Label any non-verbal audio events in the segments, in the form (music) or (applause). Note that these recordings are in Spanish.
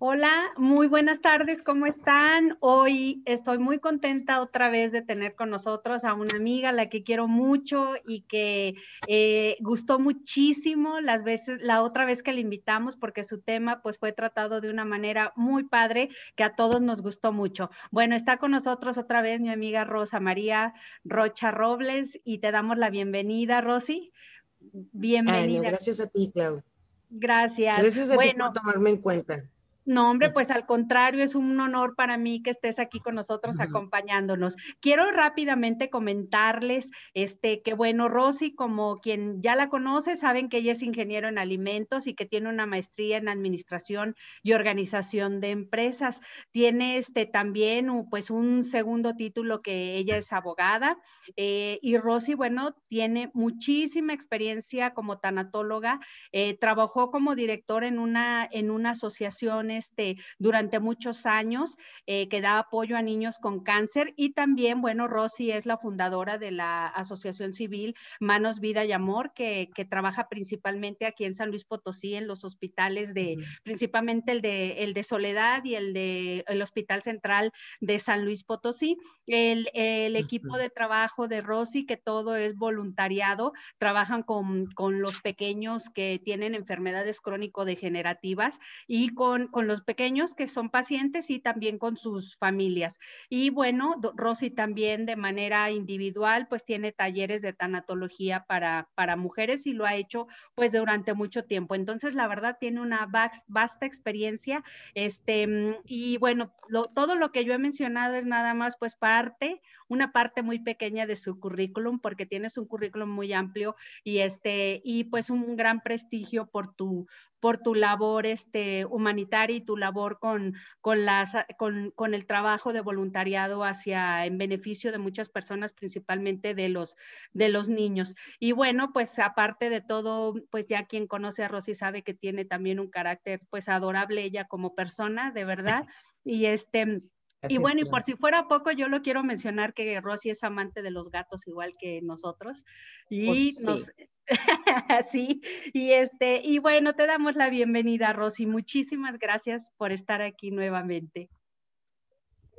Hola, muy buenas tardes, ¿cómo están? Hoy estoy muy contenta otra vez de tener con nosotros a una amiga, la que quiero mucho y que eh, gustó muchísimo las veces, la otra vez que la invitamos, porque su tema pues fue tratado de una manera muy padre que a todos nos gustó mucho. Bueno, está con nosotros otra vez mi amiga Rosa María Rocha Robles y te damos la bienvenida, Rosy. Bienvenida. gracias a ti, Clau. Gracias. Gracias a ti por tomarme en cuenta. No, hombre, pues al contrario, es un honor para mí que estés aquí con nosotros acompañándonos. Quiero rápidamente comentarles este que bueno, Rosy, como quien ya la conoce, saben que ella es ingeniero en alimentos y que tiene una maestría en administración y organización de empresas. Tiene este también pues un segundo título que ella es abogada eh, y Rosy, bueno, tiene muchísima experiencia como tanatóloga. Eh, trabajó como director en una en una asociación este, durante muchos años, eh, que da apoyo a niños con cáncer. Y también, bueno, Rosy es la fundadora de la Asociación Civil Manos, Vida y Amor, que, trabaja principalmente aquí en San Luis Potosí, en los hospitales de, principalmente el de, el de Soledad y el de el Hospital Central de San Luis Potosí. El, el equipo de trabajo de Rosy, que todo es voluntariado, trabajan con, con los pequeños que tienen enfermedades crónico-degenerativas y con, con los pequeños que son pacientes y también con sus familias. Y bueno, Rosy también de manera individual, pues tiene talleres de tanatología para, para mujeres y lo ha hecho pues durante mucho tiempo. Entonces, la verdad, tiene una vasta experiencia. Este, y bueno, todo lo que yo he mencionado es nada más pues parte, una parte muy pequeña de su currículum, porque tienes un currículum muy amplio y este, y pues un gran prestigio por tu, por tu labor este, humanitaria y tu labor con, con, las, con, con, el trabajo de voluntariado hacia en beneficio de muchas personas, principalmente de los, de los niños. Y bueno, pues aparte de todo, pues ya quien conoce a Rosy sabe que tiene también un carácter pues adorable ella como persona, de verdad. (laughs) Y este, y bueno, y por si fuera poco, yo lo quiero mencionar que Rosy es amante de los gatos igual que nosotros. Y pues nos, (laughs) sí, y este, y bueno, te damos la bienvenida, Rosy. Muchísimas gracias por estar aquí nuevamente.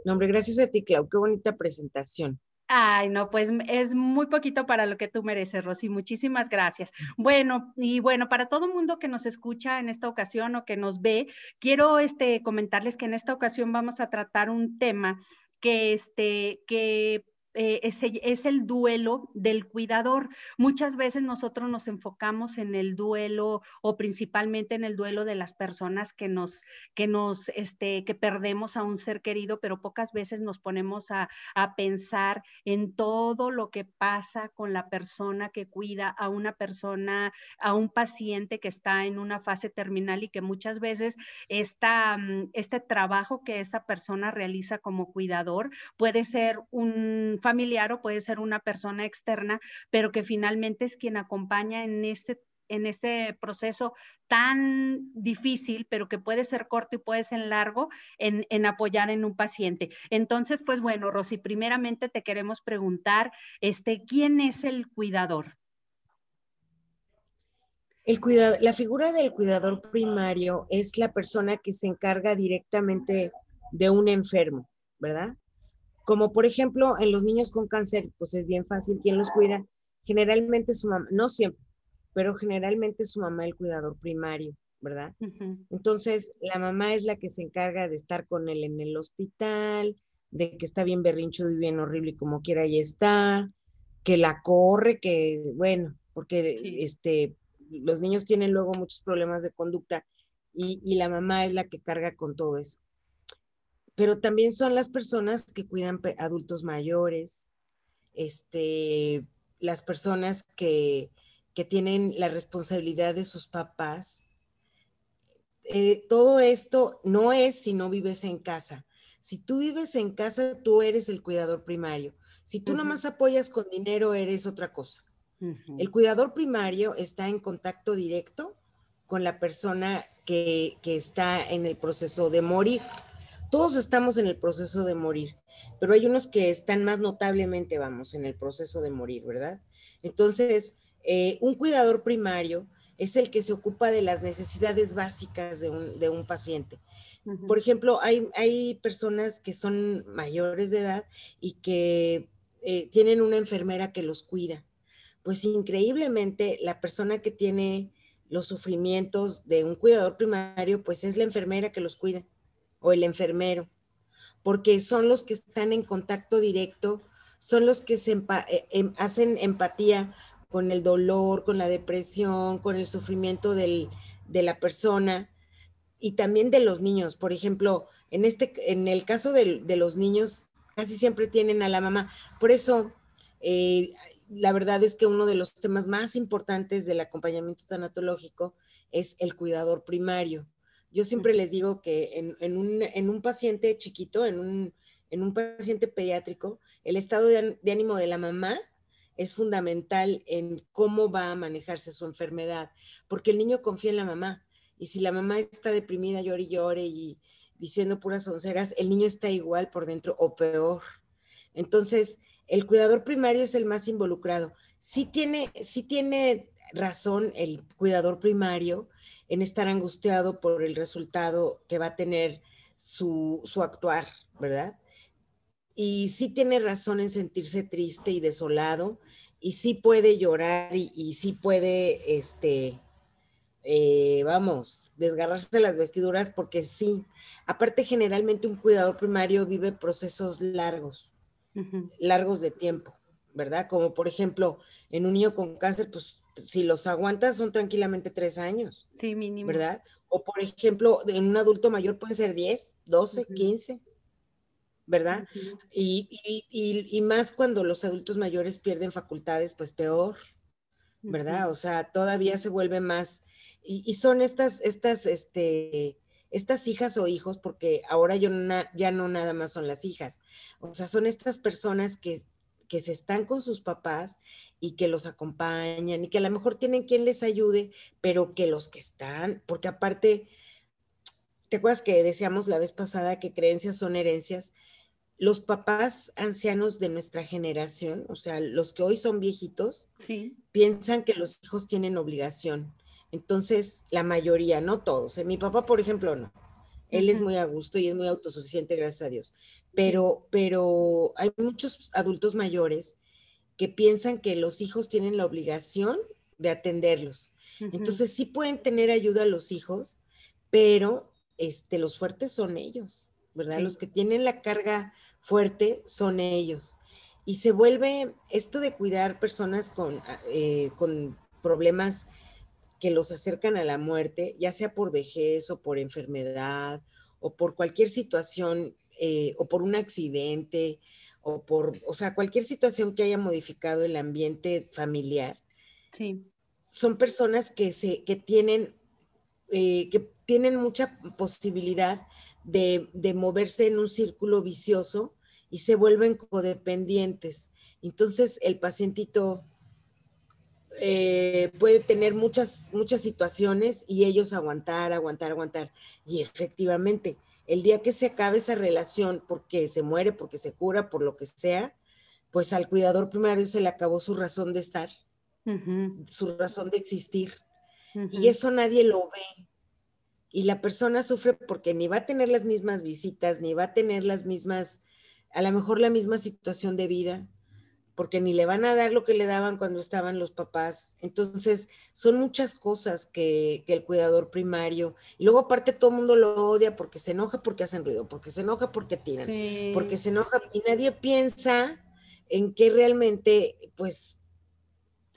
No, hombre, gracias a ti, Clau. Qué bonita presentación. Ay, no, pues es muy poquito para lo que tú mereces, Rosy. Muchísimas gracias. Bueno, y bueno, para todo mundo que nos escucha en esta ocasión o que nos ve, quiero este, comentarles que en esta ocasión vamos a tratar un tema que, este, que eh, es, el duelo del cuidador. Muchas veces nosotros nos enfocamos en el duelo o principalmente en el duelo de las personas que nos, que nos, este, que perdemos a un ser querido, pero pocas veces nos ponemos a, a pensar en todo lo que pasa con la persona que cuida a una persona, a un paciente que está en una fase terminal y que muchas veces esta, mm, este trabajo que esa persona realiza como cuidador puede ser un familiar o puede ser una persona externa, pero que finalmente es quien acompaña en este en este proceso tan difícil, pero que puede ser corto y puede ser largo, en, en, apoyar en un paciente. Entonces, pues bueno, Rosy, primeramente te queremos preguntar, este, ¿quién es el cuidador? El la figura del cuidador primario es la persona que se encarga directamente de un enfermo, ¿verdad? Como por ejemplo en los niños con cáncer, pues es bien fácil quién los cuida. Generalmente su mamá, no siempre, pero generalmente su mamá el cuidador primario, ¿verdad? Entonces, la mamá es la que se encarga de estar con él en el hospital, de que está bien berrinchudo y bien horrible y como quiera ahí está, que la corre, que bueno, porque este, los niños tienen luego muchos problemas de conducta y, y, la mamá es la que carga con todo eso pero también son las personas que cuidan adultos mayores, este, las personas que, tienen la responsabilidad de sus papás. eh, todo esto no es si no vives en casa. Si tú vives en casa, tú eres el cuidador primario. Si tú nomás apoyas con dinero, eres otra cosa. El cuidador primario está en contacto directo con la persona que, que, está en el proceso de morir. Todos estamos en el proceso de morir, pero hay unos que están más notablemente, vamos, en el proceso de morir, ¿verdad? Entonces, eh, un cuidador primario es el que se ocupa de las necesidades básicas de un, paciente. Por ejemplo, hay, personas que son mayores de edad y que eh, tienen una enfermera que los cuida. Pues increíblemente, la persona que tiene los sufrimientos de un cuidador primario, pues es la enfermera que los cuida o el enfermero, porque son los que están en contacto directo, son los que se eh, em, hacen empatía con el dolor, con la depresión, con el sufrimiento de la persona y también de los niños. Por ejemplo, en, este, en el caso de, los niños, casi siempre tienen a la mamá. Por eso, eh, la verdad es que uno de los temas más importantes del acompañamiento tanatológico es el cuidador primario. Yo siempre les digo que en, un, paciente chiquito, en un, paciente pediátrico, el estado de ánimo de la mamá es fundamental en cómo va a manejarse su enfermedad, porque el niño confía en la mamá y si la mamá está deprimida, llore y llore y diciendo puras onceras, el niño está igual por dentro o peor. Entonces, el cuidador primario es el más involucrado. Sí tiene, sí tiene razón el cuidador primario en estar angustiado por el resultado que va a tener su, su actuar, ¿verdad? y sí tiene razón en sentirse triste y desolado, y sí puede llorar y, sí puede, este, eh, vamos, desgarrarse las vestiduras porque sí. Aparte, generalmente un cuidador primario vive procesos largos, largos de tiempo, ¿verdad? Como por ejemplo, en un niño con cáncer, pues si los aguantas son tranquilamente tres años. Sí, mínimo. ¿Verdad? O por ejemplo, en un adulto mayor puede ser 10, 12, 15. ¿verdad? y, más cuando los adultos mayores pierden facultades, pues peor, ¿verdad? O sea, todavía se vuelve más, y, son estas, estas, este, estas hijas o hijos, porque ahora yo ya no nada más son las hijas, o sea, son estas personas que, que se están con sus papás y que los acompañan y que a lo mejor tienen quien les ayude, pero que los que están, porque aparte, ¿te acuerdas que decíamos la vez pasada que creencias son herencias? los papás ancianos de nuestra generación, o sea, los que hoy son viejitos, piensan que los hijos tienen obligación. Entonces, la mayoría, no todos. ¿eh? Mi papá, por ejemplo, no. Él es muy a gusto y es muy autosuficiente, gracias a Dios. Pero, pero hay muchos adultos mayores que piensan que los hijos tienen la obligación de atenderlos. Entonces, sí pueden tener ayuda a los hijos, pero este, los fuertes son ellos, ¿verdad? Los que tienen la carga fuerte son ellos. Y se vuelve esto de cuidar personas con, ah, eh, con problemas que los acercan a la muerte, ya sea por vejez o por enfermedad o por cualquier situación eh, o por un accidente o por, o sea, cualquier situación que haya modificado el ambiente familiar. Sí. Son personas que, se, que, tienen, eh, que tienen mucha posibilidad de, moverse en un círculo vicioso y se vuelven codependientes. Entonces el pacientito eh, puede tener muchas, muchas situaciones y ellos aguantar, aguantar, aguantar. Y efectivamente, el día que se acabe esa relación, porque se muere, porque se cura, por lo que sea, pues al cuidador primario se le acabó su razón de estar, su razón de existir. Y eso nadie lo ve y la persona sufre porque ni va a tener las mismas visitas, ni va a tener las mismas, a lo mejor la misma situación de vida, porque ni le van a dar lo que le daban cuando estaban los papás. Entonces, son muchas cosas que, el cuidador primario, y luego aparte todo el mundo lo odia porque se enoja porque hacen ruido, porque se enoja porque tiran, porque se enoja y nadie piensa en que realmente, pues,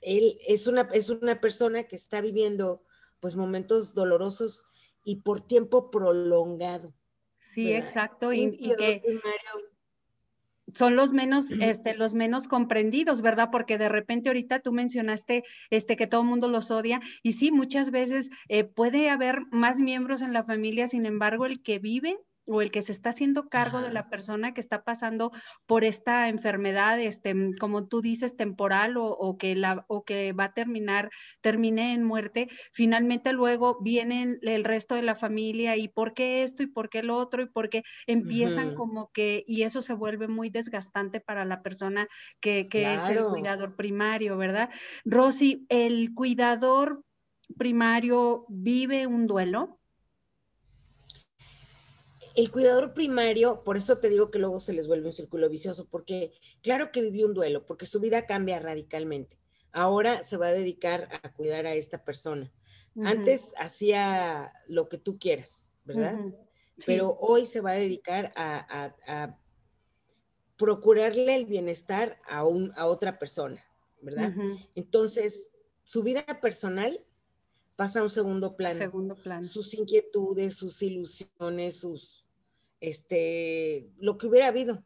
él es una, es una persona que está viviendo pues momentos dolorosos y por tiempo prolongado. Sí, exacto. Y, que... son los menos, este, los menos comprendidos, ¿verdad? Porque de repente ahorita tú mencionaste este, que todo el mundo los odia y sí, muchas veces eh, puede haber más miembros en la familia, sin embargo, el que vive o el que se está haciendo cargo de la persona que está pasando por esta enfermedad, este, mm, como tú dices, temporal o, que, la, o que va a terminar, termine en muerte, finalmente luego vienen el resto de la familia y por qué esto y por qué lo otro y por qué empiezan como que, y eso se vuelve muy desgastante para la persona que, que es el cuidador primario, ¿verdad? Rosy, ¿el cuidador primario vive un duelo? El cuidador primario, por eso te digo que luego se les vuelve un círculo vicioso, porque claro que vivió un duelo, porque su vida cambia radicalmente. Ahora se va a dedicar a cuidar a esta persona. Antes hacía lo que tú quieras, ¿verdad? Pero hoy se va a dedicar a, procurarle el bienestar a, un, a otra persona, ¿verdad? Entonces, su vida personal pasa a un segundo plano. Segundo plano. Sus inquietudes, sus ilusiones, sus, este, lo que hubiera habido,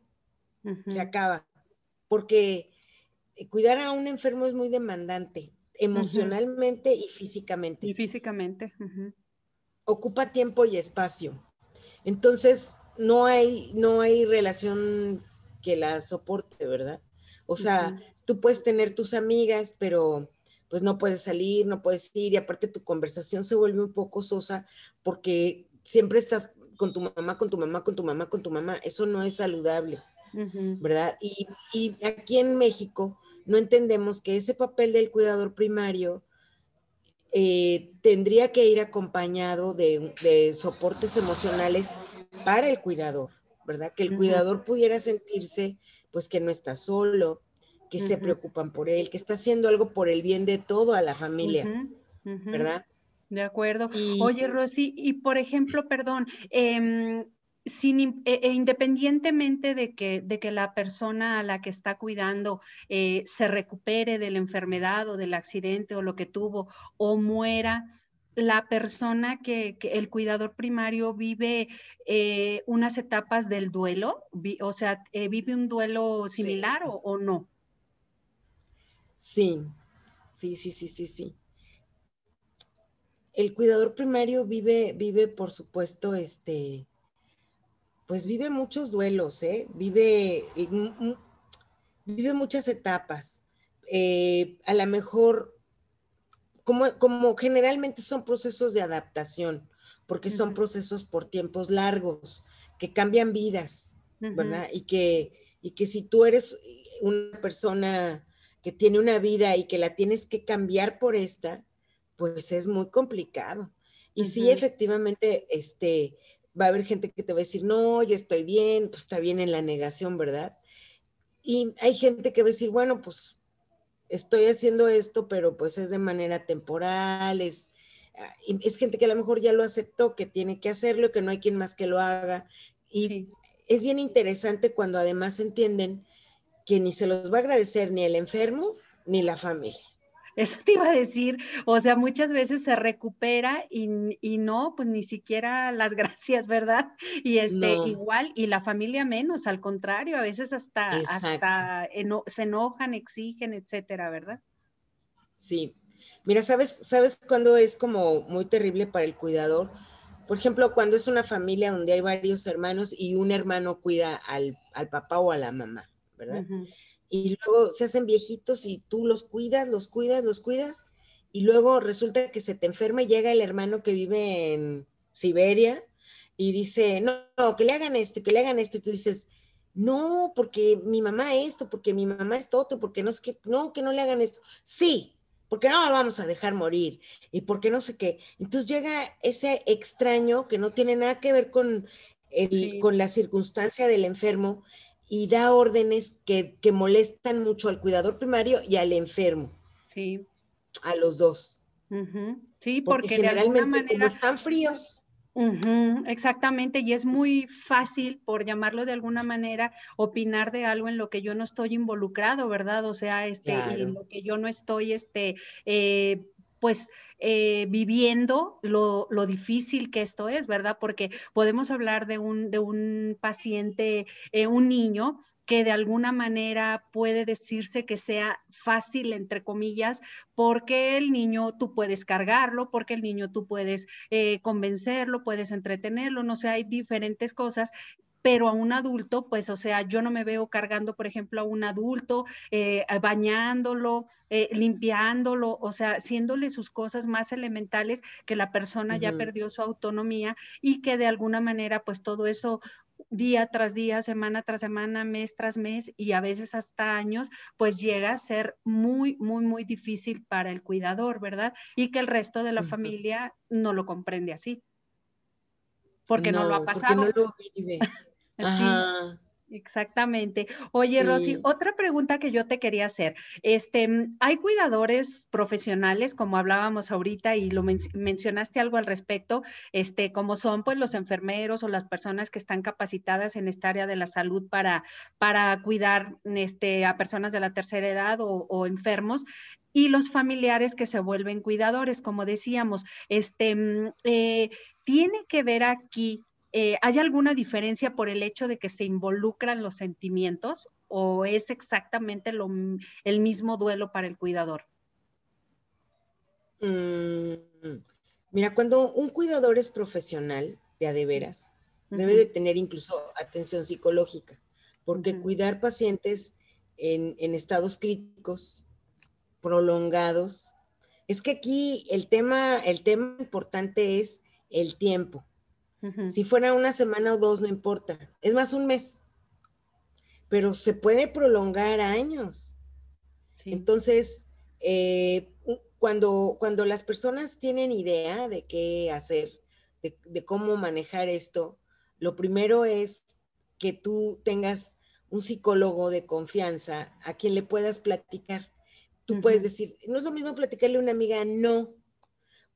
se acaba. Porque cuidar a un enfermo es muy demandante, emocionalmente y físicamente. Y físicamente. Ocupa tiempo y espacio. Entonces, no hay, no hay relación que la soporte, ¿verdad? O sea, tú puedes tener tus amigas, pero pues no puedes salir, no puedes ir y aparte tu conversación se vuelve un poco sosa porque siempre estás con tu mamá, con tu mamá, con tu mamá, con tu mamá. Eso no es saludable, ¿verdad? Y, aquí en México no entendemos que ese papel del cuidador primario eh, tendría que ir acompañado de, soportes emocionales para el cuidador, ¿verdad? Que el cuidador pudiera sentirse pues que no está solo, que se preocupan por él, que está haciendo algo por el bien de toda la familia, ¿verdad? De acuerdo. Oye, Rosy, y por ejemplo, perdón, em, sin, e, e independientemente de que, de que la persona a la que está cuidando eh, se recupere de la enfermedad o del accidente o lo que tuvo o muera, la persona que, el cuidador primario vive eh, unas etapas del duelo, o sea, eh, vive un duelo similar o, no. Sí, sí, sí, sí, sí, sí. El cuidador primario vive, vive, por supuesto, este, pues vive muchos duelos, ¿eh? Vive, vive muchas etapas. Eh, a lo mejor, como, como generalmente son procesos de adaptación, porque son procesos por tiempos largos, que cambian vidas, ¿verdad? Y que, y que si tú eres una persona que tiene una vida y que la tienes que cambiar por esta, pues es muy complicado. Y sí, efectivamente, este, va a haber gente que te va a decir, no, yo estoy bien, pues está bien en la negación, ¿verdad? Y hay gente que va a decir, bueno, pues estoy haciendo esto, pero pues es de manera temporal, es, ah, es gente que a lo mejor ya lo aceptó, que tiene que hacerlo, que no hay quien más que lo haga. Y es bien interesante cuando además entienden que ni se los va a agradecer ni el enfermo ni la familia. Eso te iba a decir, o sea, muchas veces se recupera y, no, pues ni siquiera las (laughs) gracias, ¿verdad? Y este, igual, y la familia menos, al contrario, a veces hasta, hasta se enojan, exigen, etcétera, ¿verdad? Sí. Mira, ¿sabes, ¿sabes cuándo es como muy terrible para el cuidador? Por ejemplo, cuando es una familia donde hay varios hermanos y un hermano cuida al, al papá o a la mamá. ¿Verdad? Y luego se hacen viejitos y tú los cuidas, los cuidas, los cuidas, y luego resulta que se te enferma y llega el hermano que vive en Siberia y dice, no, no, que le hagan esto, que le hagan esto, y tú dices, no, porque mi mamá esto, porque mi mamá esto otro, porque no es que, no, que no le hagan esto. Sí, porque no lo vamos a dejar morir y porque no sé qué. Entonces llega ese extraño que no tiene nada que ver con, el, con la circunstancia del enfermo y da órdenes que, molestan mucho al cuidador primario y al enfermo. Sí. A los dos. Sí, porque, generalmente de alguna manera... como están fríos. exactamente, y es muy fácil, por llamarlo de alguna manera, opinar de algo en lo que yo no estoy involucrado, ¿verdad? O sea, este, en lo que yo no estoy, este, eh, pues eh, viviendo lo, difícil que esto es, ¿verdad? Porque podemos hablar de un, de un paciente, eh, un niño que de alguna manera puede decirse que sea fácil, entre comillas, porque el niño tú puedes cargarlo, porque el niño tú puedes eh, convencerlo, puedes entretenerlo, no sé, hay diferentes cosas pero a un adulto, pues, o sea, yo no me veo cargando, por ejemplo, a un adulto, eh, bañándolo, eh, limpiándolo, o sea, haciéndole sus cosas más elementales que la persona ya perdió su autonomía y que de alguna manera, pues, todo eso día tras día, semana tras semana, mes tras mes y a veces hasta años, pues llega a ser muy, muy, muy difícil para el cuidador, ¿verdad? Y que el resto de la familia no lo comprende así. Porque no, lo ha pasado. Porque no lo vive. Ajá. Exactamente. Oye, Rosy, otra pregunta que yo te quería hacer. Este, ¿hay cuidadores profesionales, como hablábamos ahorita y lo mencionaste algo al respecto, este, como son pues los enfermeros o las personas que están capacitadas en esta área de la salud para, para cuidar este, a personas de la tercera edad o, enfermos? Y los familiares que se vuelven cuidadores, como decíamos, este, mm, eh, tiene que ver aquí eh, ¿hay alguna diferencia por el hecho de que se involucran los sentimientos o es exactamente el mismo duelo para el cuidador? Mm, mira, cuando un cuidador es profesional, de a de veras, debe de tener incluso atención psicológica, porque cuidar pacientes en, en estados críticos prolongados, es que aquí el tema, el tema importante es el tiempo. Si fuera una semana o dos, no importa. Es más, un mes. Pero se puede prolongar años. Entonces, eh, cuando, cuando las personas tienen idea de qué hacer, de, cómo manejar esto, lo primero es que tú tengas un psicólogo de confianza a quien le puedas platicar. Tú puedes decir, no es lo mismo platicarle a una amiga, no,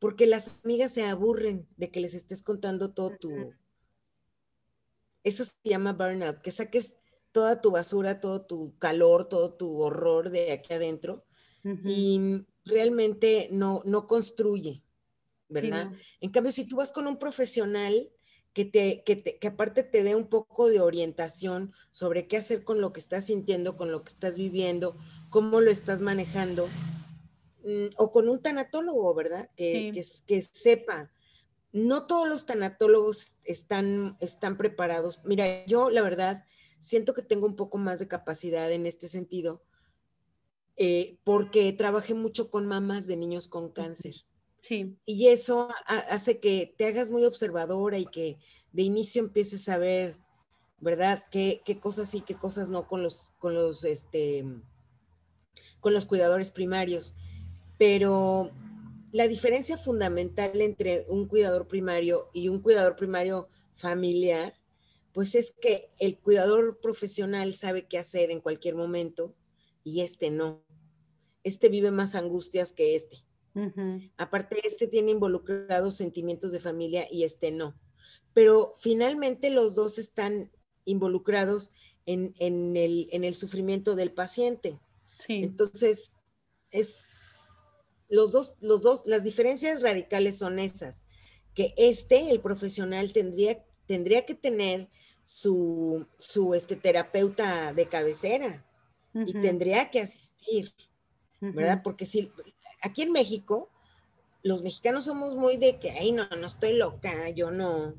porque las amigas se aburren de que les estés contando todo tu... Eso se llama burnout, que saques toda tu basura, todo tu calor, todo tu horror de aquí adentro y realmente no, no construye, ¿verdad? En cambio, si tú vas con un profesional que, te, que, te, que aparte te dé un poco de orientación sobre qué hacer con lo que estás sintiendo, con lo que estás viviendo, cómo lo estás manejando, o con un tanatólogo, ¿verdad? Que, que, sepa. No todos los tanatólogos están, están preparados. Mira, yo la verdad siento que tengo un poco más de capacidad en este sentido, eh, porque trabajé mucho con mamás de niños con cáncer. Sí. Y eso hace que te hagas muy observadora y que de inicio empieces a ver, ¿verdad? Qué, qué cosas sí, qué cosas no con los, con los, este, con los cuidadores primarios pero la diferencia fundamental entre un cuidador primario y un cuidador primario familiar, pues es que el cuidador profesional sabe qué hacer en cualquier momento y este no. Este vive más angustias que este. Aparte, este tiene involucrados sentimientos de familia y este no. Pero finalmente los dos están involucrados en, el, en el, sufrimiento del paciente. Entonces, es los dos, los dos, las diferencias radicales son esas, que este, el profesional, tendría, tendría que tener su, su este, terapeuta de cabecera y tendría que asistir, ¿verdad? Porque si aquí en México, los mexicanos somos muy de que, ay, no, no estoy loca, yo no,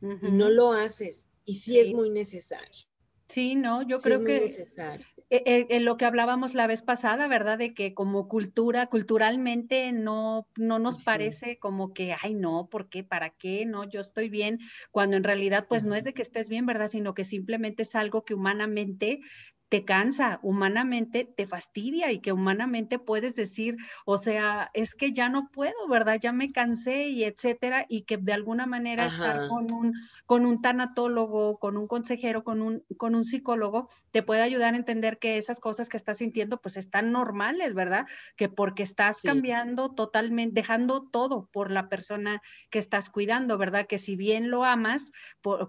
y no lo haces, y sí, es muy necesario. Sí, no, yo creo que necesario. Eh, eh, en lo que hablábamos la vez pasada, ¿verdad? De que como cultura, culturalmente no, no nos parece como que, ay, no, ¿por qué? ¿Para qué? No, yo estoy bien, cuando en realidad pues no es de que estés bien, ¿verdad? Sino que simplemente es algo que humanamente te cansa, humanamente te fastidia y que humanamente puedes decir, o sea, es que ya no puedo, ¿verdad? Ya me cansé y etcétera, y que de alguna manera estar con un, con un tanatólogo, con un consejero, con un, con un psicólogo, te puede ayudar a entender que esas cosas que estás sintiendo pues están normales, ¿verdad? Que porque estás cambiando totalmente, dejando todo por la persona que estás cuidando, ¿verdad? Que si bien lo amas,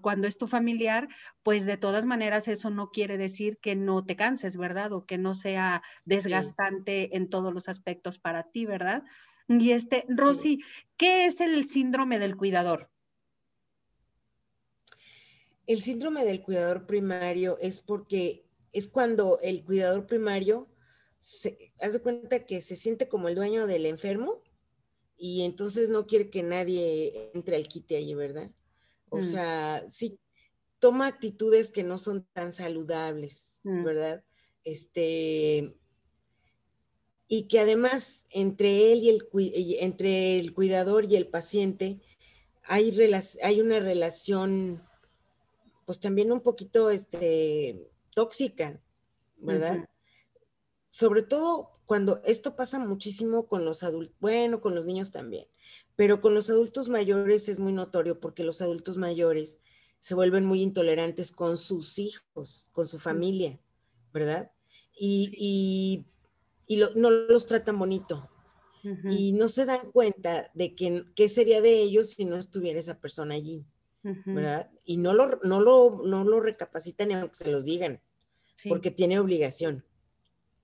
cuando es tu familiar, pues de todas maneras eso no quiere decir que no te canses, ¿verdad? O que no sea desgastante en todos los aspectos para ti, ¿verdad? Y este, Rosy, ¿qué es el síndrome del cuidador? El síndrome del cuidador primario es porque es cuando el cuidador primario se hace cuenta que se siente como el dueño del enfermo y entonces no quiere que nadie entre al quite allí, ¿verdad? O mm. sea, sí, toma actitudes que no son tan saludables, mm. ¿verdad? Este, y que además entre él y el, entre el cuidador y el paciente hay, hay una relación, pues también un poquito este, tóxica, ¿verdad? Sobre todo cuando esto pasa muchísimo con los adultos, bueno, con los niños también, pero con los adultos mayores es muy notorio porque los adultos mayores se vuelven muy intolerantes con sus hijos, con su familia, ¿verdad? Y, no los tratan bonito. Y no se dan cuenta de que, qué sería de ellos si no estuviera esa persona allí, ¿verdad? Y no lo, no, lo, no lo recapacitan ni aunque se los digan, porque tiene obligación.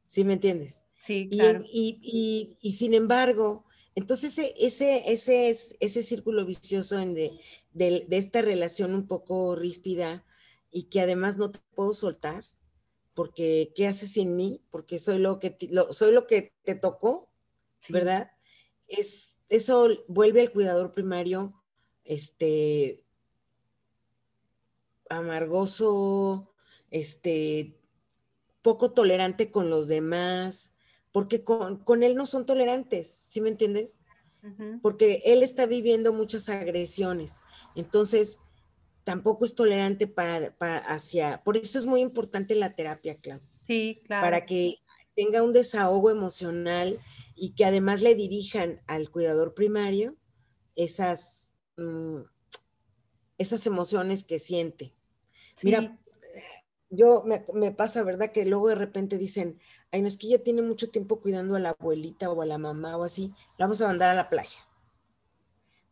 ¿Sí me entiendes? Sí, claro. Y, sin embargo, entonces ese, ese, ese, ese círculo vicioso en de, de, esta relación un poco ríspida y que además no te puedo soltar, porque ¿qué haces sin mí? Porque soy lo que, soy lo que te tocó, ¿verdad? Es, eso vuelve al cuidador primario, este, amargoso, este, poco tolerante con los demás, porque con, con él no son tolerantes, ¿sí me entiendes? Porque él está viviendo muchas agresiones entonces, tampoco es tolerante para, hacia, por eso es muy importante la terapia, Clau. Sí, claro. Para que tenga un desahogo emocional y que además le dirijan al cuidador primario esas, mm, esas emociones que siente. Mira, yo me, me, pasa, ¿verdad? Que luego de repente dicen, ay, no es que ella tiene mucho tiempo cuidando a la abuelita o a la mamá o así, la vamos a mandar a la playa.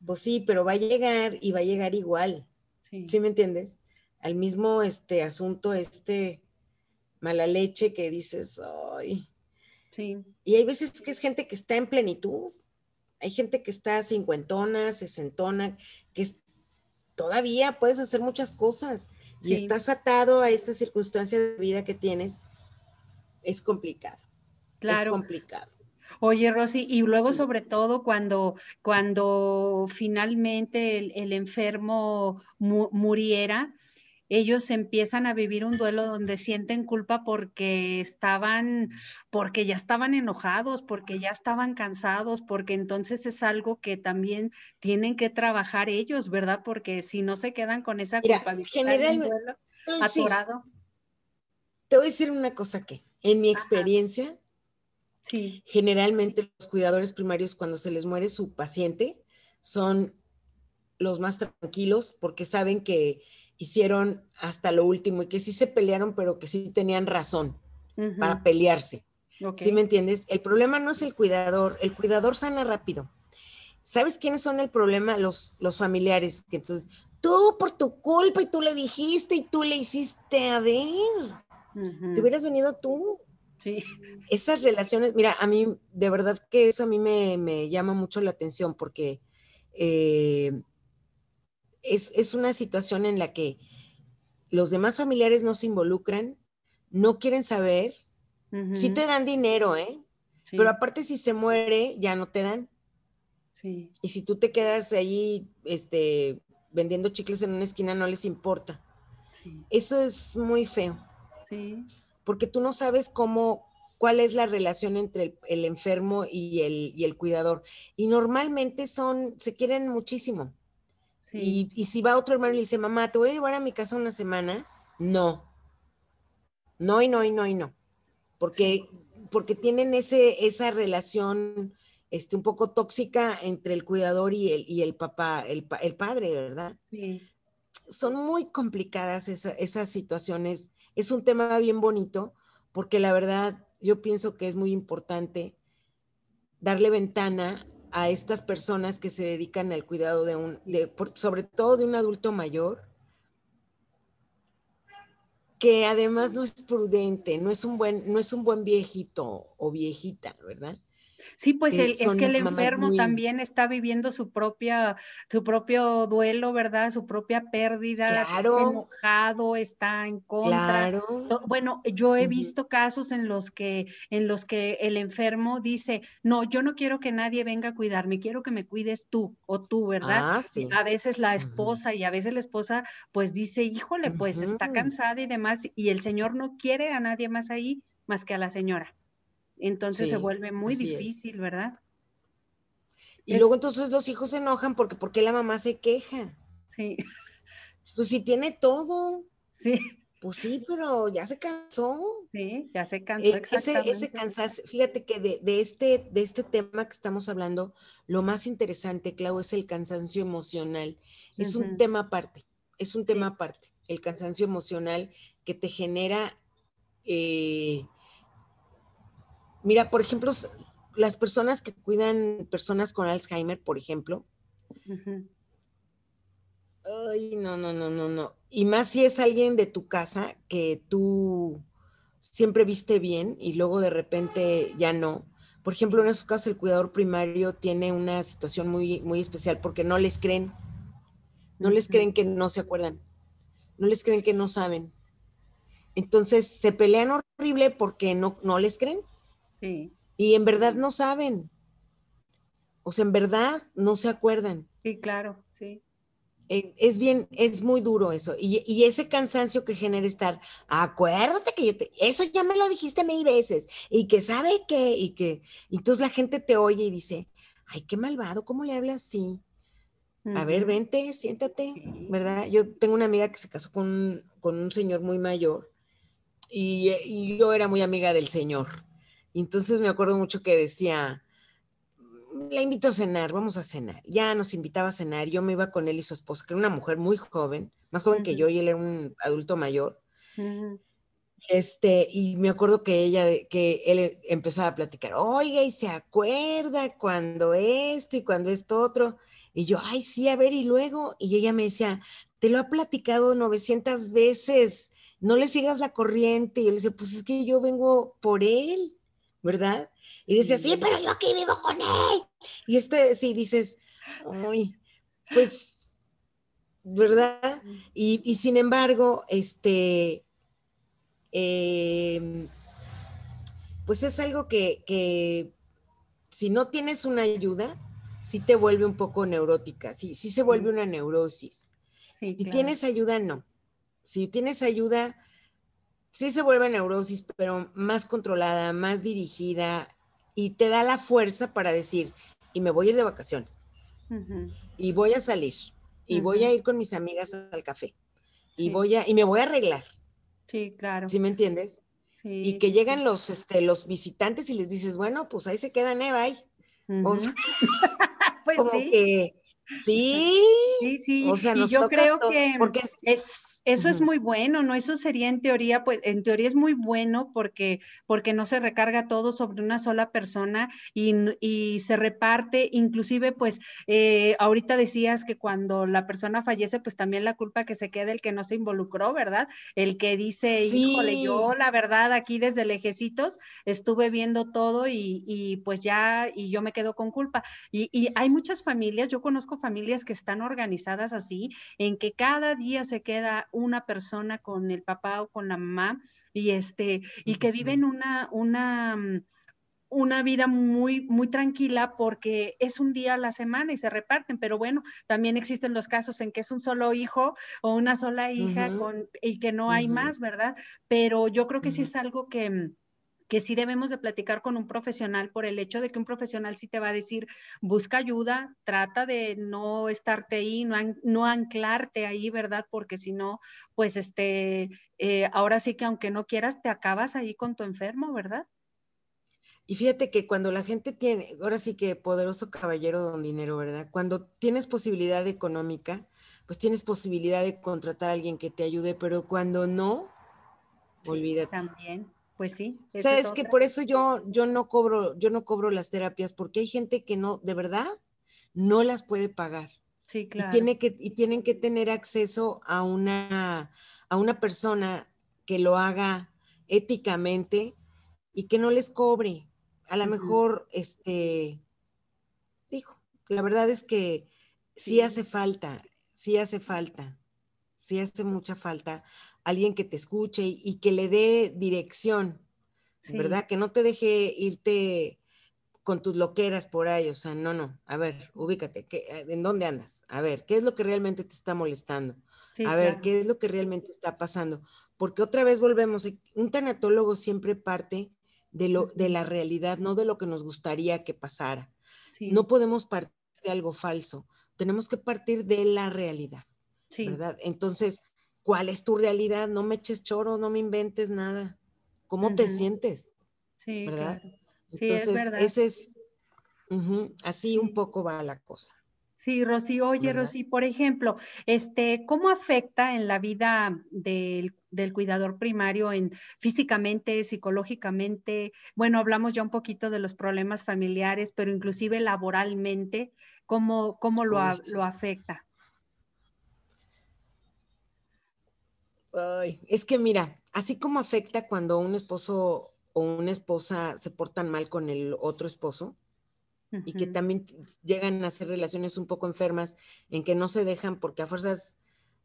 Pues sí, pero va a llegar y va a llegar igual. Sí, me entiendes? Al mismo este asunto, este mala leche que dices, ay. Sí. Y hay veces que es gente que está en plenitud. Hay gente que está cincuentona, sesentona, que es, todavía puedes hacer muchas cosas y estás atado a esta circunstancia de vida que tienes. Es complicado. Claro. Es complicado. Oye, Rosy, y luego sobre todo cuando, cuando finalmente el, enfermo muriera, ellos empiezan a vivir un duelo donde sienten culpa porque estaban, porque ya estaban enojados, porque ya estaban cansados, porque entonces es algo que también tienen que trabajar ellos, ¿verdad? Porque si no se quedan con esa culpabilidad duelo atorado. Te voy a decir una cosa que, en mi experiencia, Generalmente los cuidadores primarios cuando se les muere su paciente son los más tranquilos porque saben que hicieron hasta lo último y que sí se pelearon, pero que sí tenían razón para pelearse. ¿Sí me entiendes? El problema no es el cuidador, el cuidador sana rápido. ¿Sabes quiénes son el problema? Los, los familiares. Que entonces, tú por tu culpa y tú le dijiste y tú le hiciste, a ver, te hubieras venido tú. Sí. Esas relaciones, mira, a mí, de verdad que eso a mí me, llama mucho la atención porque eh, es, una situación en la que los demás familiares no se involucran, no quieren saber, sí te dan dinero, ¿eh? Pero aparte si se muere, ya no te dan. Sí. Y si tú te quedas ahí este, vendiendo chicles en una esquina, no les importa. Eso es muy feo. Sí porque tú no sabes cómo, cuál es la relación entre el, enfermo y el, y el, cuidador. Y normalmente son, se quieren muchísimo. Y, si va otro hermano y le dice, mamá, te voy a llevar a mi casa una semana, no. No y no y no y no. Porque, porque tienen ese, esa relación este, un poco tóxica entre el cuidador y el, y el papá, el, el padre, ¿verdad? Sí. Son muy complicadas esas situaciones es un tema bien bonito porque la verdad yo pienso que es muy importante darle ventana a estas personas que se dedican al cuidado de un, sobre todo de un adulto mayor, que además no es prudente, no es un buen, no es un buen viejito o viejita, ¿verdad? Sí, pues es que el enfermo también está viviendo su propia, su propio duelo, ¿verdad? Su propia pérdida, claro. está enojado, está en contra. Claro. Bueno, yo he visto casos en los que, en los que el enfermo dice, no, yo no quiero que nadie venga a cuidarme, quiero que me cuides tú o tú, ¿verdad? Ah, sí. A veces la esposa y a veces la esposa pues dice, híjole, pues está cansada y demás, y el señor no quiere a nadie más ahí más que a la señora. Entonces se vuelve muy difícil, ¿verdad? Y luego entonces los hijos se enojan porque porque la mamá se queja. Sí. (laughs) Pues si tiene todo. Sí. Pues sí, pero ya se cansó. Sí, ya se cansó. E, ese, ese cansancio, fíjate que de, de, este, de este tema que estamos hablando, lo más interesante, Clau, es el cansancio emocional. Es un tema aparte, es un tema aparte, el cansancio emocional que te genera eh, Mira, por ejemplo, las personas que cuidan personas con Alzheimer, por ejemplo. Ay, no, no, no, no, no. Y más si es alguien de tu casa que tú siempre viste bien y luego de repente ya no. Por ejemplo, en esos casos el cuidador primario tiene una situación muy, muy especial porque no les creen. No les creen que no se acuerdan. No les creen que no saben. Entonces se pelean horrible porque no, no les creen. Y en verdad no saben. O sea, en verdad no se acuerdan. Sí, claro, sí. Eh, es bien, es muy duro eso. Y, ese cansancio que genera estar, acuérdate que yo te, eso ya me lo dijiste mil veces, y que sabe que, y que, y entonces la gente te oye y dice, ay, qué malvado, ¿cómo le hablas así? A ver, vente, siéntate, ¿verdad? Yo tengo una amiga que se casó con, un señor muy mayor y, y, yo era muy amiga del señor. Y entonces me acuerdo mucho que decía, la invito a cenar, vamos a cenar. Ya nos invitaba a cenar, yo me iba con él y su esposa, que era una mujer muy joven, más joven que yo, y él era un adulto mayor. Este, y me acuerdo que ella, que él empezaba a platicar, oiga, y se acuerda cuando esto y cuando esto otro. Y yo, ay, sí, a ver, y luego, y ella me decía, te lo ha platicado 900 veces, no le sigas la corriente. Y yo le decía, pues es que yo vengo por él. ¿Verdad? Y dice, sí, pero yo aquí vivo con él. Y este, sí, dices, uy, pues, ¿verdad? Y, sin embargo, este, em, pues es algo que, que, si no tienes una ayuda, sí te vuelve un poco neurótica, sí, sí se vuelve una neurosis. si tienes ayuda, no. Si tienes ayuda, sí se vuelve neurosis, pero más controlada, más dirigida y te da la fuerza para decir, y me voy a ir de vacaciones, y voy a salir, y voy a ir con mis amigas al café, y voy a, y me voy a arreglar. Sí, claro. ¿Sí me entiendes? Sí, y que llegan los, este, los visitantes y les dices, bueno, pues ahí se quedan, ¿eh? Bye. pues sí. que, sí. Sí, sí. O sea, y yo creo que porque... es eso es muy bueno, ¿no? Eso sería en teoría, pues en teoría es muy bueno porque, porque no se recarga todo sobre una sola persona y, y se reparte, inclusive pues eh, ahorita decías que cuando la persona fallece, pues también la culpa que se queda el que no se involucró, ¿verdad? El que dice, híjole, yo la verdad aquí desde lejecitos estuve viendo todo y, y, pues ya, y yo me quedo con culpa. Y, y hay muchas familias, yo conozco familias que están organizadas así, en que cada día se queda una persona con el papá o con la mamá y este y que viven una una mm, una vida muy, muy tranquila porque es un día a la semana y se reparten, pero bueno, también existen los casos en que es un solo hijo o una sola hija con, y que no hay más, ¿verdad? Pero yo creo que sí es algo que, mm, que sí debemos de platicar con un profesional por el hecho de que un profesional sí te va a decir, busca ayuda, trata de no estarte ahí, no, no anclarte ahí, ¿verdad? Porque si no, pues este, eh, ahora sí que aunque no quieras, te acabas ahí con tu enfermo, ¿verdad? Y fíjate que cuando la gente tiene, ahora sí que poderoso caballero don dinero, ¿verdad? Cuando tienes posibilidad económica, pues tienes posibilidad de contratar a alguien que te ayude, pero cuando no, olvídate. También. Pues sí. Sabes que por eso yo, yo no cobro, yo no cobro las terapias, porque hay gente que no, de verdad, no las puede pagar. Sí, claro. Y, tiene que, y tienen que tener acceso a una, a una persona que lo haga éticamente y que no les cobre. a lo mejor, este, dijo, la verdad es que sí hace falta, sí hace falta, sí hace mucha falta alguien que te escuche y, que le dé dirección, ¿verdad? Que no te deje irte con tus loqueras por ahí, o sea, no, no, a ver, ubícate, eh, ¿en dónde andas? A ver, ¿qué es lo que realmente te está molestando? a ver, ¿qué es lo que realmente está pasando? Porque otra vez volvemos, eh, un tanatólogo siempre parte de, lo, de la realidad, no de lo que nos gustaría que pasara. No podemos partir de algo falso, tenemos que partir de la realidad, ¿verdad? Entonces, ¿cuál es tu realidad? No me eches choro, no me inventes nada. ¿Cómo te sientes? Sí, ¿verdad? Sí, Entonces, es verdad. ese es, así un poco va la cosa. Sí, Rosy, oye, Rosy, por ejemplo, este, ¿cómo afecta en la vida del, cuidador primario en físicamente, psicológicamente? Bueno, hablamos ya un poquito de los problemas familiares, pero inclusive laboralmente, ¿cómo, cómo lo, lo afecta? Ay, es que mira, así como afecta cuando un esposo o una esposa se portan mal con el otro esposo y que también llegan a hacer relaciones un poco enfermas en que no se dejan porque a fuerzas,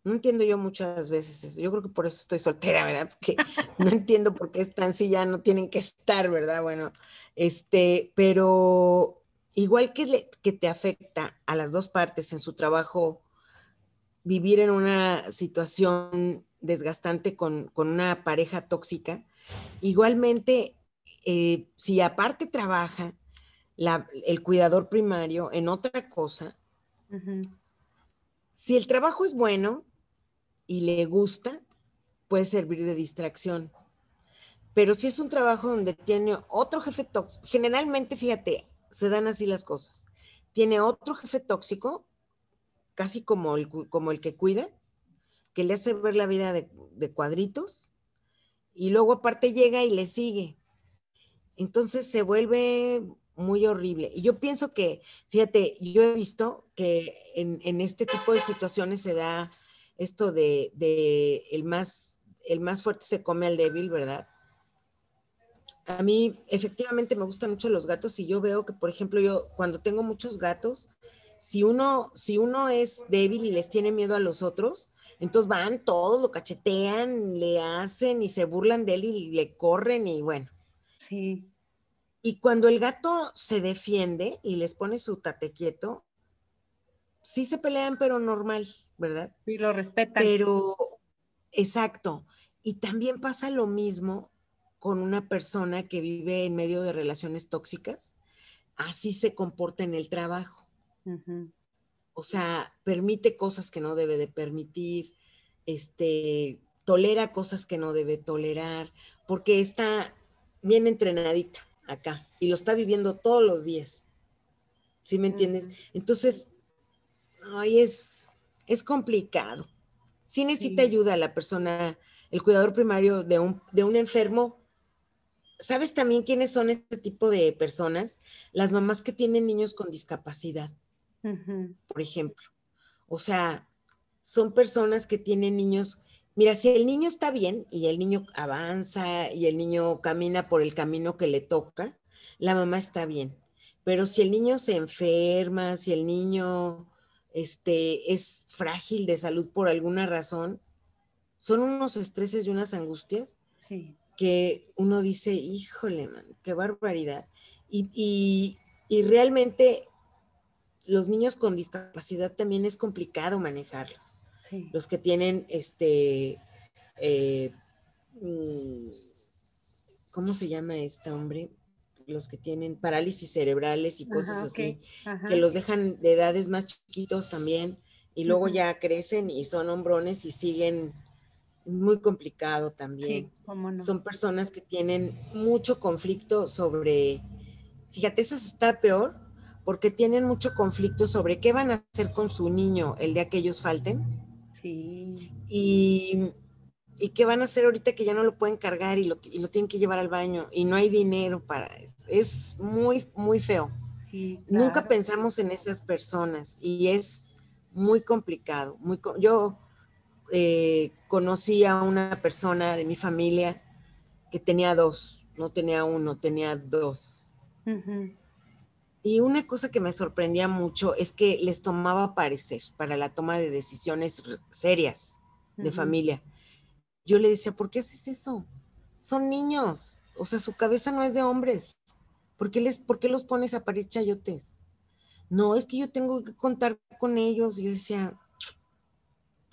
no entiendo yo muchas veces, yo creo que por eso estoy soltera, ¿verdad? (laughs) Porque no entiendo por qué están si ya no tienen que estar, ¿verdad? Bueno, este, pero igual que, que te afecta a las dos partes en su trabajo vivir en una situación desgastante con, con una pareja tóxica, Igualmente, eh, si aparte trabaja el cuidador primario en otra cosa, si el trabajo es bueno y le gusta, puede servir de distracción. Pero si es un trabajo donde tiene otro jefe tóxico, generalmente, fíjate, se dan así las cosas. Tiene otro jefe tóxico, casi como el, como el que cuida, que le hace ver la vida de cuadritos y luego aparte llega y le sigue. Entonces se vuelve muy horrible. Y yo pienso que, fíjate, yo he visto que en, este tipo de situaciones se da esto de, el, más, el más fuerte se come al débil, ¿verdad? A mí efectivamente me gustan mucho los gatos y yo veo que, por ejemplo, yo cuando tengo muchos gatos, si uno, si uno es débil y les tiene miedo a los otros, entonces van todos, lo cachetean, le hacen y se burlan de él y le corren y bueno. Sí. Y cuando el gato se defiende y les pone su tate quieto, sí se pelean, pero normal, ¿verdad? Sí, lo respetan. Pero, exacto. Y también pasa lo mismo con una persona que vive en medio de relaciones tóxicas. Así se comporta en el trabajo o sea, permite cosas que no debe de permitir, este, tolera cosas que no debe tolerar, porque está bien entrenadita acá y lo está viviendo todos los días. ¿Sí me entiendes? Entonces, ay, es, es complicado. Sí necesita ayuda la persona, el cuidador primario de un, de un enfermo. ¿Sabes también quiénes son este tipo de personas? Las mamás que tienen niños con discapacidad por ejemplo. O sea, son personas que tienen niños. Mira, si el niño está bien y el niño avanza y el niño camina por el camino que le toca, la mamá está bien. Pero si el niño se enferma, si el niño este, es frágil de salud por alguna razón, son unos estreses y unas angustias que uno dice, híjole, man, qué barbaridad. y realmente los niños con discapacidad también es complicado manejarlos. Los que tienen este, eh, mm, ¿cómo se llama este hombre? Los que tienen parálisis cerebrales y cosas así, que los dejan de edades más chiquitos también y luego ya crecen y son hombrones y siguen muy complicado también. Son personas que tienen mucho conflicto sobre, fíjate, esa está peor porque tienen mucho conflicto sobre qué van a hacer con su niño el día que ellos falten. Sí. Y, qué van a hacer ahorita que ya no lo pueden cargar y lo, tienen que llevar al baño y no hay dinero para eso. Es muy, muy feo. Nunca pensamos en esas personas y es muy complicado. Muy, yo eh, conocí a una persona de mi familia que tenía dos, no tenía uno, tenía dos Y una cosa que me sorprendía mucho es que les tomaba parecer para la toma de decisiones serias de familia. Yo le decía, ¿por qué haces eso? Son niños, o sea, su cabeza no es de hombres. ¿Por qué, les, ¿Por qué los pones a parir chayotes? No, es que yo tengo que contar con ellos. Yo decía,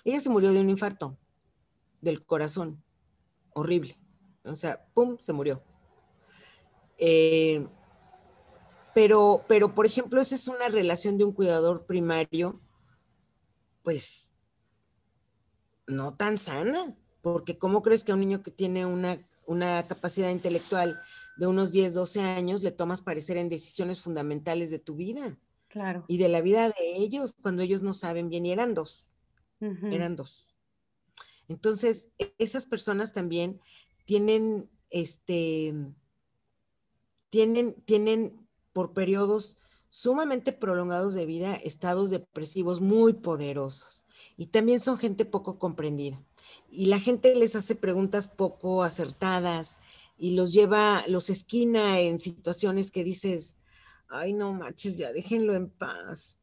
ella se murió de un infarto del corazón, horrible. O sea, ¡pum!, se murió. Eh, pero, pero, por ejemplo, esa es una relación de un cuidador primario, pues, no tan sana, porque ¿cómo crees que a un niño que tiene una, una capacidad intelectual de unos 10, 12 años le tomas parecer en decisiones fundamentales de tu vida? Claro. Y de la vida de ellos, cuando ellos no saben bien, y eran dos, eran dos. Entonces, esas personas también tienen, este, tienen, tienen por periodos sumamente prolongados de vida estados depresivos muy poderosos y también son gente poco comprendida. Y la gente les hace preguntas poco acertadas y los lleva, los esquina en situaciones que dices, ay no manches, ya déjenlo en paz.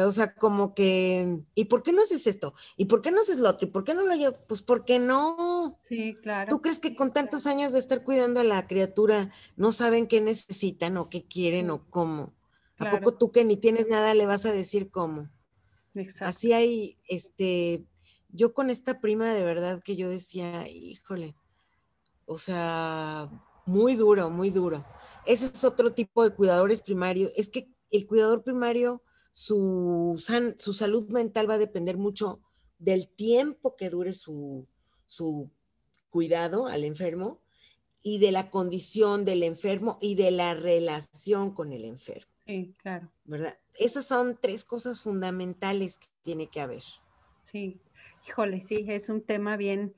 O sea, como que, ¿y por qué no haces esto? ¿Y por qué no haces lo otro? ¿Y por qué no lo llevas? Pues porque no. Sí, claro. ¿Tú crees que con tantos años de estar cuidando a la criatura no saben qué necesitan o qué quieren o cómo? ¿A poco tú que ni tienes nada le vas a decir cómo? Exacto. Así hay, este, yo con esta prima de verdad que yo decía, híjole, o sea, muy duro, muy duro. Ese es otro tipo de cuidadores primarios. Es que el cuidador primario su, su salud mental va a depender mucho del tiempo que dure su, su cuidado al enfermo y de la condición del enfermo y de la relación con el enfermo. Sí, claro. ¿Verdad? Esas son tres cosas fundamentales que tiene que haber. Sí, híjole, sí, es un tema bien,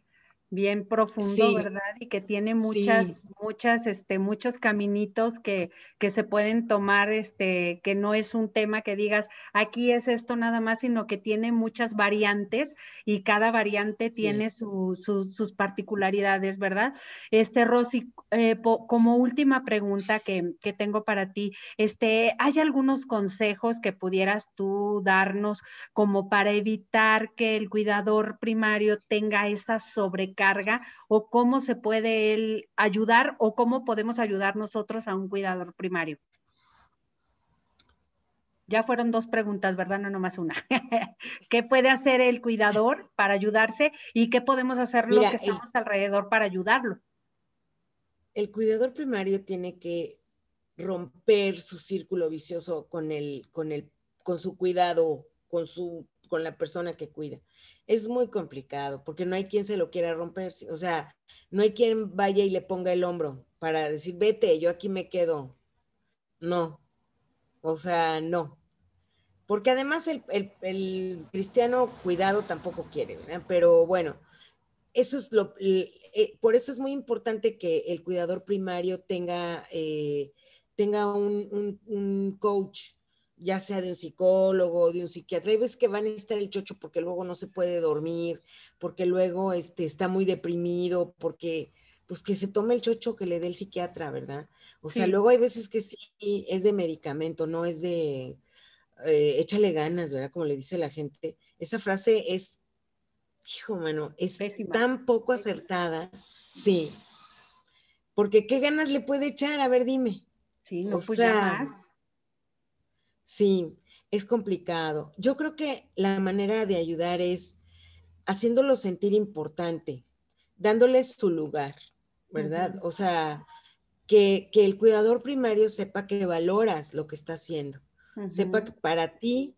bien profundo, ¿verdad? Y que tiene muchas, muchas, este, muchos caminitos que, que se pueden tomar, este, que no es un tema que digas, aquí es esto nada más, sino que tiene muchas variantes y cada variante tiene sus particularidades, ¿verdad? Este, Rosy, eh, como última pregunta que, que, tengo para ti, este, ¿hay algunos consejos que pudieras tú darnos como para evitar que el cuidador primario tenga esa sobrecarga? O cómo se puede él ayudar o cómo podemos ayudar nosotros a un cuidador primario? Ya fueron dos preguntas, ¿verdad? No nomás una. (laughs) ¿Qué puede hacer el cuidador para ayudarse y qué podemos hacer los que estamos alrededor para ayudarlo? El cuidador primario tiene que romper su círculo vicioso con el, con el, con su cuidado, con su, con la persona que cuida es muy complicado porque no hay quien se lo quiera romper. O sea, no hay quien vaya y le ponga el hombro para decir, vete, yo aquí me quedo. No. O sea, no. Porque además el, cristiano cuidado tampoco quiere, ¿verdad? Pero bueno, eso es lo, eh, por eso es muy importante que el cuidador primario tenga, eh, tenga un, un coach ya sea de un psicólogo, de un psiquiatra. Hay veces que van a estar el chocho porque luego no se puede dormir, porque luego este, está muy deprimido, porque pues que se tome el chocho que le dé el psiquiatra, ¿verdad? O sea, luego hay veces que sí es de medicamento, no es de eh, échale ganas, ¿verdad? Como le dice la gente. Esa frase es, hijo, mano, es tan poco acertada, sí. Porque qué ganas le puede echar, a ver, dime. Sí, no, pues más. Sí, es complicado. Yo creo que la manera de ayudar es haciéndolo sentir importante, dándoles su lugar, ¿verdad? O sea, que, el cuidador primario sepa que valoras lo que está haciendo, sepa que para ti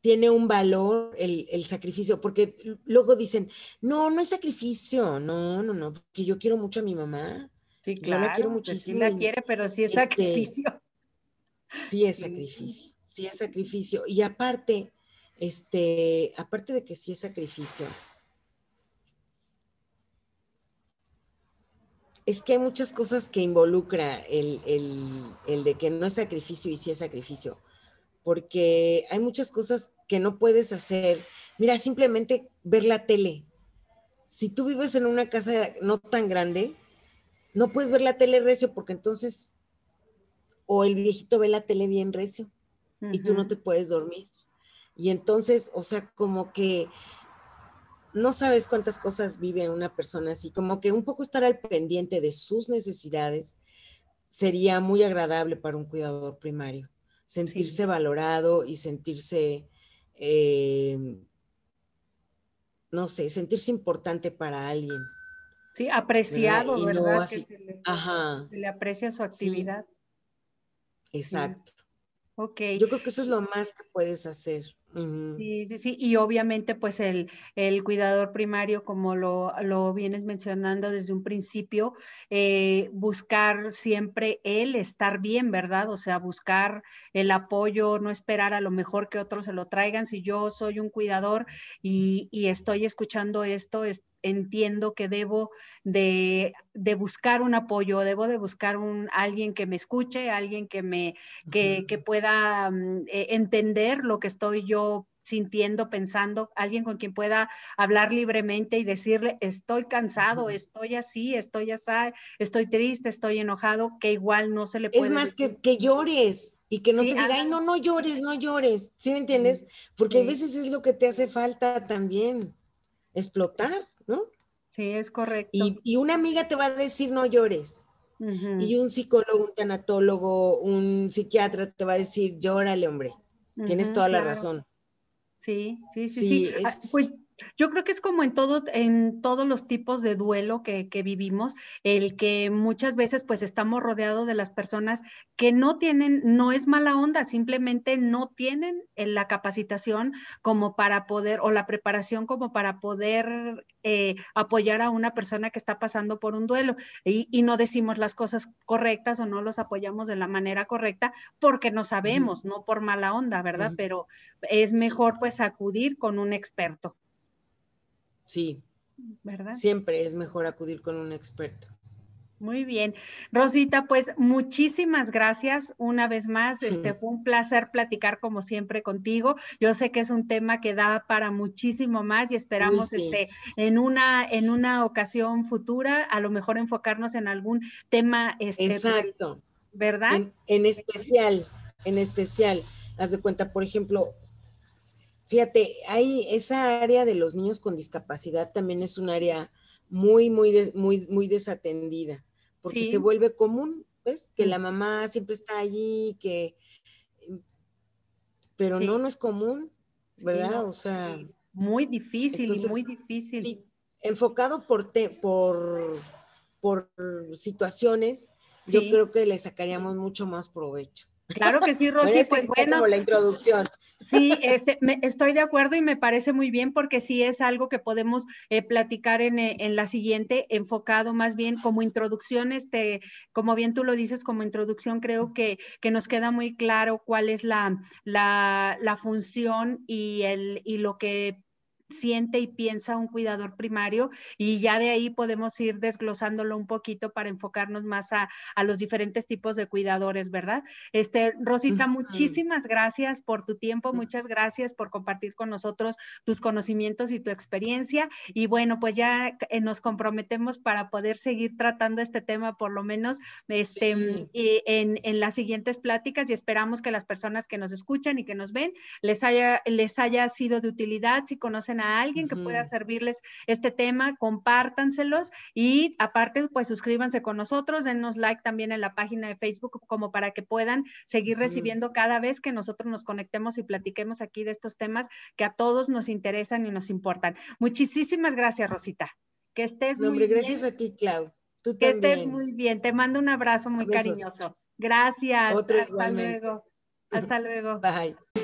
tiene un valor el, sacrificio, porque luego dicen, no, no es sacrificio, no, no, no, porque yo quiero mucho a mi mamá. Sí, claro, yo la quiero pues muchísimo. Sí la quiere, pero sí es este, sacrificio. Sí es (laughs) sacrificio sí es sacrificio. Y aparte, este, aparte de que sí es sacrificio, es que hay muchas cosas que involucra el, de que no es sacrificio y sí es sacrificio, porque hay muchas cosas que no puedes hacer. Mira, simplemente ver la tele. Si tú vives en una casa no tan grande, no puedes ver la tele recio porque entonces o el viejito ve la tele bien recio y tú no te puedes dormir. Y entonces, o sea, como que no sabes cuántas cosas vive una persona así, como que un poco estar al pendiente de sus necesidades sería muy agradable para un cuidador primario, sentirse valorado y sentirse, eh, no sé, sentirse importante para alguien. Sí, apreciado, ¿verdad? que se le, aprecia su actividad. Exacto. Ok. Yo creo que eso es lo más que puedes hacer. Sí, sí, sí. Y obviamente, pues el, el cuidador primario, como lo, lo, vienes mencionando desde un principio, eh, buscar siempre el estar bien, ¿verdad? O sea, buscar el apoyo, no esperar a lo mejor que otros se lo traigan. Si yo soy un cuidador y, y estoy escuchando esto, es, entiendo que debo de, de, buscar un apoyo, debo de buscar un, alguien que me escuche, alguien que me, que, que pueda mm, e, entender lo que estoy yo sintiendo, pensando, alguien con quien pueda hablar libremente y decirle, estoy cansado, estoy así, estoy así, estoy triste, estoy enojado, que igual no se le puede. Es más que, que llores y que no te diga, ay, no, no llores, no llores, ¿sí me entiendes? Porque a veces es lo que te hace falta también, explotar. ¿No? Sí, es correcto. Y, una amiga te va a decir no llores. Y un psicólogo, un tanatólogo, un psiquiatra te va a decir, llórale, hombre. Tienes toda la razón. Sí, sí, sí, sí. Ah, pues yo creo que es como en todo, en todos los tipos de duelo que, vivimos, el que muchas veces pues estamos rodeados de las personas que no tienen, no es mala onda, simplemente no tienen eh, la capacitación como para poder, o la preparación como para poder eh, apoyar a una persona que está pasando por un duelo y, y, no decimos las cosas correctas o no los apoyamos de la manera correcta porque no sabemos, no por mala onda, ¿verdad? Pero es mejor pues acudir con un experto. Sí. ¿Verdad? Siempre es mejor acudir con un experto. Muy bien. Rosita, pues muchísimas gracias una vez más. Este fue un placer platicar como siempre contigo. Yo sé que es un tema que da para muchísimo más y esperamos este en una en una ocasión futura a lo mejor enfocarnos en algún tema este, Exacto. ¿Verdad? En, en especial, en especial, haz de cuenta, por ejemplo, Fíjate, hay esa área de los niños con discapacidad también es un área muy, muy, muy, muy desatendida, porque se vuelve común, ¿ves? Que la mamá siempre está allí, que, pero no, no es común, ¿verdad? o sea. Muy difícil, muy difícil. Enfocado por, por, por situaciones, yo creo que le sacaríamos mucho más provecho. Claro que sí, Rosy, pues bueno. Como la introducción. Sí, este, estoy de acuerdo y me parece muy bien porque sí es algo que podemos eh, platicar en, eh, en, la siguiente, enfocado más bien como introducción, este, como bien tú lo dices, como introducción, creo que, que nos queda muy claro cuál es la, la, la función y, el, y lo que siente y piensa un cuidador primario y ya de ahí podemos ir desglosándolo un poquito para enfocarnos más a, los diferentes tipos de cuidadores, ¿verdad? Este, Rosita, muchísimas gracias por tu tiempo, muchas gracias por compartir con nosotros tus conocimientos y tu experiencia y bueno, pues ya eh, nos comprometemos para poder seguir tratando este tema por lo menos este, en, en, las siguientes pláticas y esperamos que las personas que nos escuchan y que nos ven les haya, les haya sido de utilidad, si conocen a alguien que pueda servirles este tema, compártanselos y aparte, pues suscríbanse con nosotros, denos like también en la página de Facebook como para que puedan seguir recibiendo cada vez que nosotros nos conectemos y platiquemos aquí de estos temas que a todos nos interesan y nos importan. Muchísimas gracias, Rosita. Que estés muy bien. Gracias a ti, Clau. Tú que estés muy bien. Te mando un abrazo muy cariñoso. Gracias. Hasta luego. Hasta luego. (laughs) Bye.